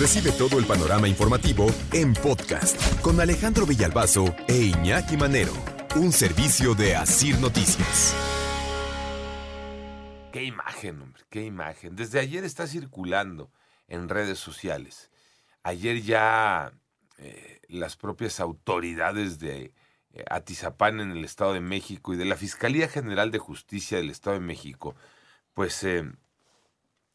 Recibe todo el panorama informativo en podcast con Alejandro Villalbazo e Iñaki Manero, un servicio de Asir Noticias. Qué imagen, hombre, qué imagen. Desde ayer está circulando en redes sociales. Ayer ya eh, las propias autoridades de eh, Atizapán en el Estado de México y de la Fiscalía General de Justicia del Estado de México, pues eh,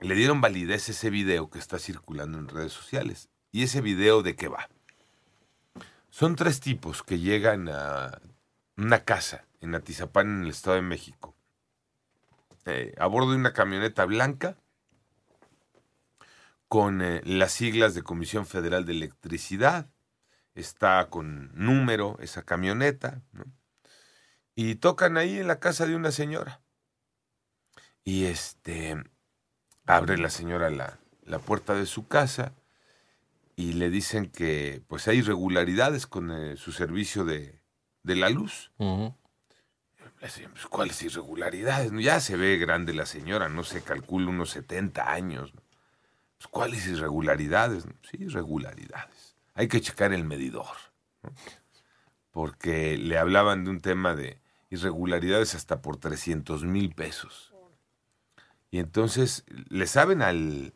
le dieron validez ese video que está circulando en redes sociales. ¿Y ese video de qué va? Son tres tipos que llegan a una casa en Atizapán, en el Estado de México, eh, a bordo de una camioneta blanca con eh, las siglas de Comisión Federal de Electricidad. Está con número esa camioneta, ¿no? Y tocan ahí en la casa de una señora. Y este abre la señora la, la puerta de su casa y le dicen que pues hay irregularidades con eh, su servicio de, de la luz. Pues, ¿cuáles irregularidades? No, Ya se ve grande la señora, no se calcula unos 70 años. ¿no? Pues, ¿Cuáles irregularidades? Sí, irregularidades. Hay que checar el medidor. Porque le hablaban de un tema de irregularidades hasta por 300 mil pesos. Y entonces le saben al,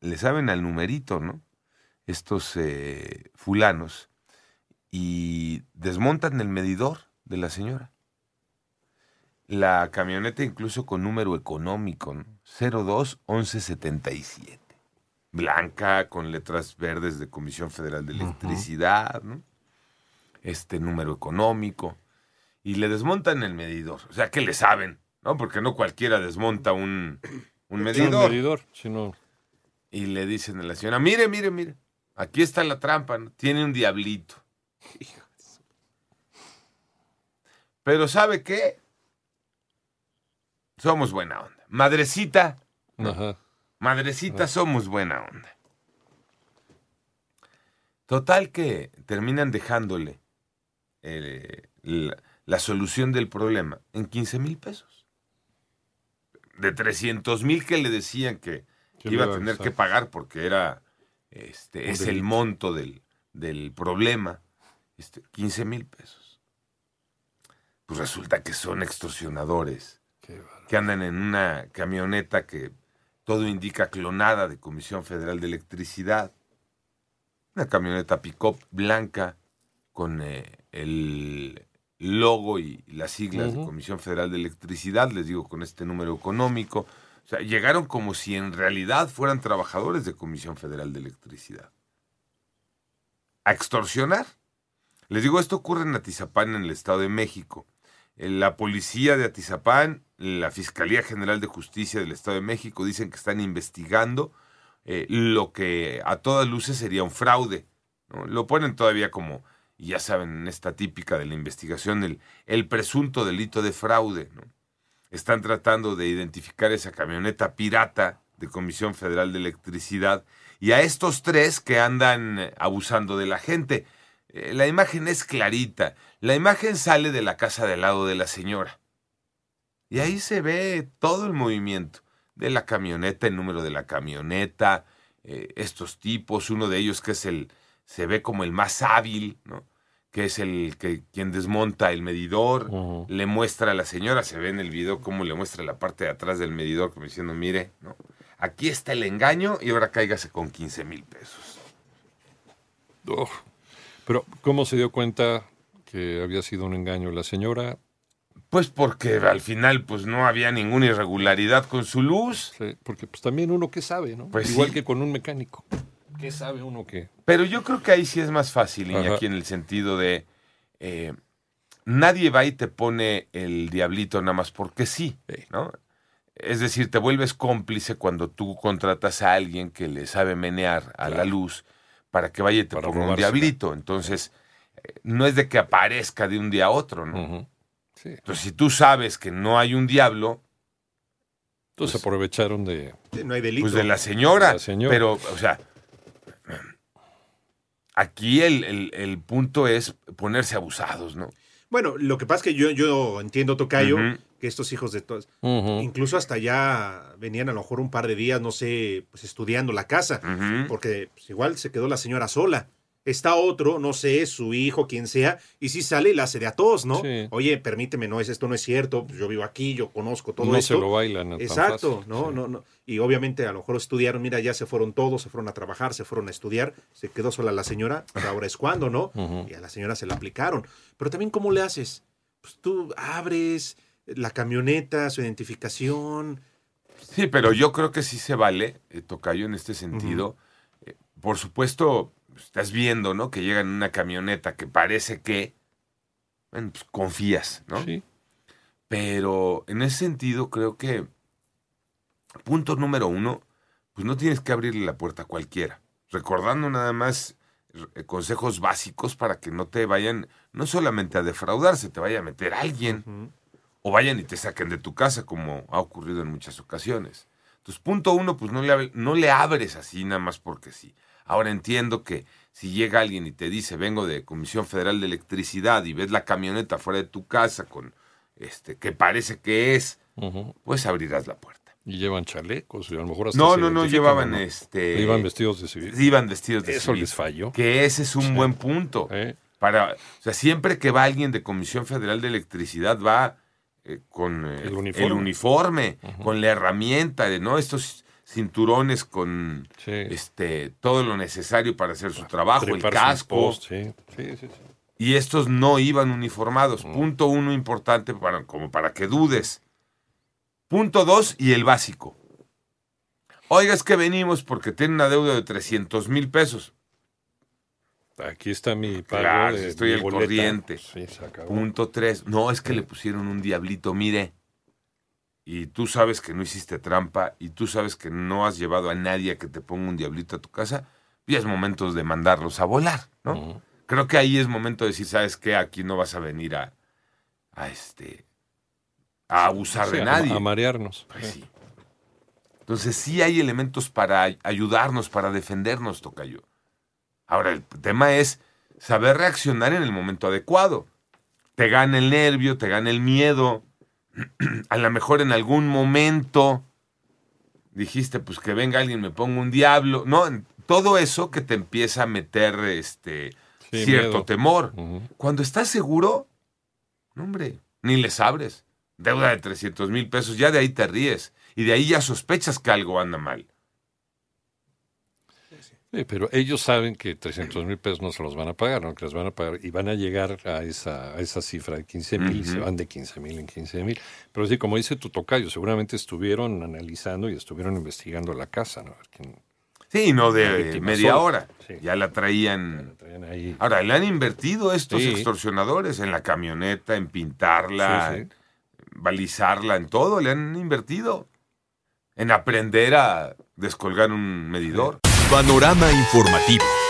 le saben al numerito, ¿no? Estos eh, fulanos y desmontan el medidor de la señora. La camioneta incluso con número económico, ¿no? 02 1177. Blanca con letras verdes de Comisión Federal de Electricidad, ¿no? Este número económico. Y le desmontan el medidor. O sea, que le saben, ¿no? Porque no cualquiera desmonta un, medidor. un medidor, sino Y le dicen a la señora, mire, mire, mire, aquí está la trampa, ¿no? tiene un diablito. Pero ¿sabe qué? Somos buena onda. Madrecita, Ajá. madrecita, somos buena onda. Total que terminan dejándole eh, la, la solución del problema en 15 mil pesos. De 300 mil que le decían que, iba a tener que pagar porque era este es el monto del, del problema, este, 15 mil pesos. Pues resulta que son extorsionadores que andan en una camioneta que todo indica clonada de Comisión Federal de Electricidad. Una camioneta pick-up blanca con eh, el logo y las siglas de. Comisión Federal de Electricidad, les digo, con este número económico. O sea, llegaron como si en realidad fueran trabajadores de Comisión Federal de Electricidad. A extorsionar. Les digo, esto ocurre en Atizapán, en el Estado de México. La policía de Atizapán, la Fiscalía General de Justicia del Estado de México dicen que están investigando eh, lo que a todas luces sería un fraude. ¿no? Lo ponen todavía como, y ya saben, en esta típica de la investigación, el, el presunto delito de fraude. ¿no? Están tratando de identificar esa camioneta pirata de Comisión Federal de Electricidad y a estos tres que andan eh, abusando de la gente. Eh, La imagen es clarita. La imagen sale de la casa del lado de la señora. Y ahí se ve todo el movimiento de la camioneta, el número de la camioneta, eh, estos tipos, uno de ellos que es el, se ve como el más hábil, ¿no? Que es el que quien desmonta el medidor, le muestra a la señora, se ve en el video cómo le muestra la parte de atrás del medidor, como diciendo, mire, ¿no? aquí está el engaño y ahora cáigase con 15 mil pesos. Uf. Pero, ¿cómo se dio cuenta que había sido un engaño la señora? Pues porque al final pues no había ninguna irregularidad con su luz. Sí, porque pues también uno que sabe, ¿no? Pues Igual sí. que con un mecánico. ¿Qué sabe uno que? Pero yo creo que ahí sí es más fácil. Iñaki, en el sentido de eh, nadie va y te pone el diablito nada más porque sí. ¿no? Es decir, te vuelves cómplice cuando tú contratas a alguien que le sabe menear a la luz para que vaya y te Para ponga un diablito. Entonces, eh, no es de que aparezca de un día a otro, ¿no? Sí. Entonces, si tú sabes que no hay un diablo, Entonces aprovecharon de... No hay delito. pues de la señora. De la señora. Pero, o sea, aquí el, el- el punto es ponerse abusados, ¿no? Bueno, lo que pasa es que yo, yo entiendo, Tocayo, que estos hijos de todos, incluso hasta ya venían a lo mejor un par de días, no sé, pues estudiando la casa, porque pues, igual se quedó la señora sola. Está otro, no sé, su hijo, quien sea, y si sale y la hace de a todos, ¿no? Sí. Oye, permíteme, no es esto, no es cierto, pues, yo vivo aquí, yo conozco todo no esto. se lo bailan tan Exacto, fácil, no, sí. no, no. Y obviamente a lo mejor estudiaron, mira, ya se fueron todos, se fueron a trabajar, se fueron a estudiar, se quedó sola la señora, pues ahora es cuando, ¿no? Y a la señora se la aplicaron. Pero también, ¿cómo le haces? Pues tú abres la camioneta, su identificación. Sí, pero yo creo que sí se vale, eh, Tocayo, en este sentido. Eh, por supuesto, estás viendo, ¿no? Que llega en una camioneta que parece que, bueno, pues confías, ¿no? Sí. Pero en ese sentido creo que, punto número uno, pues no tienes que abrirle la puerta a cualquiera. Recordando nada más eh, consejos básicos para que no te vayan, no solamente a defraudarse, te vaya a meter alguien o vayan y te saquen de tu casa, como ha ocurrido en muchas ocasiones. Entonces, punto uno, pues no le, no le abres así nada más porque sí. Ahora entiendo que si llega alguien y te dice, vengo de Comisión Federal de Electricidad y ves la camioneta fuera de tu casa con este que parece que es, pues abrirás la puerta. Y llevan chalecos, y a lo mejor hasta No, no, no, llevaban ¿no? este. Iban vestidos de civil. Iban vestidos de Eso civil. les falló. Que ese es un Sí. buen punto. ¿eh? Para, o sea, siempre que va alguien de Comisión Federal de Electricidad va eh, con eh, El uniforme. el uniforme, con la herramienta de no estos cinturones con Sí. este todo lo necesario para hacer su trabajo, el Treparse en casco. post, sí. Sí. Y estos no iban uniformados. Punto uno importante para, como para que dudes. Punto dos y el básico. Oiga, es que venimos porque tiene una deuda de 300 mil pesos. Aquí está mi pago Claro, de estoy al corriente. Punto tres. No, es que le pusieron un diablito, mire. Y tú sabes que no hiciste trampa y tú sabes que no has llevado a nadie a que te ponga un diablito a tu casa. Ya es momento de mandarlos a volar, ¿no? Creo que ahí es momento de decir, ¿sabes qué? Aquí no vas a venir a, a este, a abusar Sí, de a- nadie. A, marearnos. Pues sí. Entonces sí hay elementos para ay- ayudarnos, para defendernos, Tocayo. Ahora, el tema es saber reaccionar en el momento adecuado. Te gana el nervio, te gana el miedo. A lo mejor en algún momento dijiste, pues que venga alguien, me ponga un diablo. No, todo eso que te empieza a meter este Sí, cierto miedo. temor. Cuando estás seguro, no, hombre, ni les abres. Deuda de 300 mil pesos, ya de ahí te ríes. Y de ahí ya sospechas que algo anda mal. Sí, pero ellos saben que 300 mil pesos no se los van a pagar, ¿no? Que les van a pagar y van a llegar a esa, a esa cifra de 15 mil, Ujú. se van de 15 mil en 15 mil. Pero sí, como dice tu tocayo, seguramente estuvieron analizando y estuvieron investigando la casa, ¿no? A ver quién Sí, no de media hora. Sí. Ya la traían. la traían ahí. Ahora, le han invertido estos Sí. extorsionadores en la camioneta, en pintarla, en balizarla, en todo. Le han invertido. En aprender a descolgar un medidor. Panorama informativo.